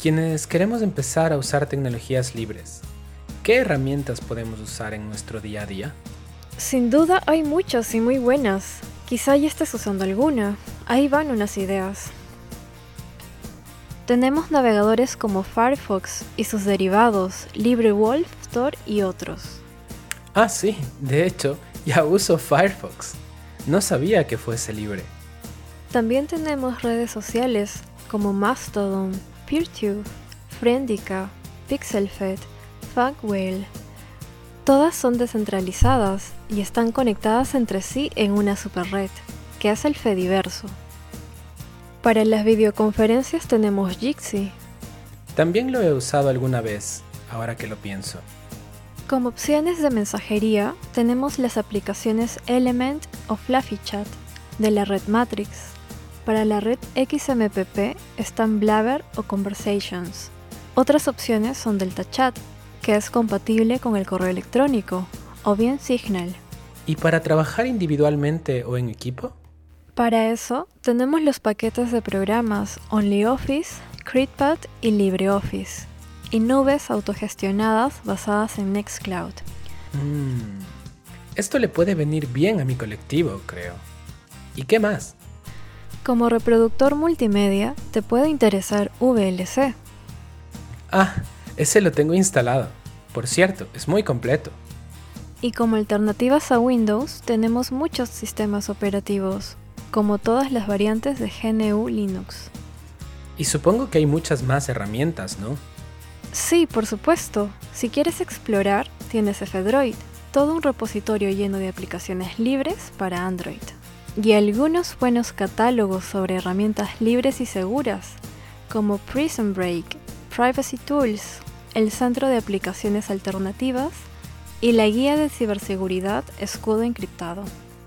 Quienes queremos empezar a usar tecnologías libres, ¿qué herramientas podemos usar en nuestro día a día? Sin duda hay muchas y muy buenas. Quizá ya estés usando alguna. Ahí van unas ideas. Tenemos navegadores como Firefox y sus derivados, LibreWolf, Tor y otros. Ah, sí, de hecho, ya uso Firefox. No sabía que fuese libre. También tenemos redes sociales como Mastodon, PeerTube, Friendica, PixelFed, Fagwhale. Todas son descentralizadas y están conectadas entre sí en una superred, que es el Fediverso. Para las videoconferencias tenemos Jitsi. También lo he usado alguna vez, ahora que lo pienso. Como opciones de mensajería tenemos las aplicaciones Element o FluffyChat de la red Matrix. Para la red XMPP están Blabber o Conversations. Otras opciones son DeltaChat, que es compatible con el correo electrónico, o bien Signal. ¿Y para trabajar individualmente o en equipo? Para eso tenemos los paquetes de programas OnlyOffice, CreatePad y LibreOffice, y nubes autogestionadas basadas en Nextcloud. Mm, esto le puede venir bien a mi colectivo, creo. ¿Y qué más? Como reproductor multimedia, te puede interesar VLC. Ah, ese lo tengo instalado. Por cierto, es muy completo. Y como alternativas a Windows, tenemos muchos sistemas operativos, como todas las variantes de GNU Linux. Y supongo que hay muchas más herramientas, ¿no? Sí, por supuesto. Si quieres explorar, tienes F-Droid, todo un repositorio lleno de aplicaciones libres para Android. Y algunos buenos catálogos sobre herramientas libres y seguras, como Prison Break, Privacy Tools, el Centro de Aplicaciones Alternativas y la Guía de Ciberseguridad Escudo Encriptado.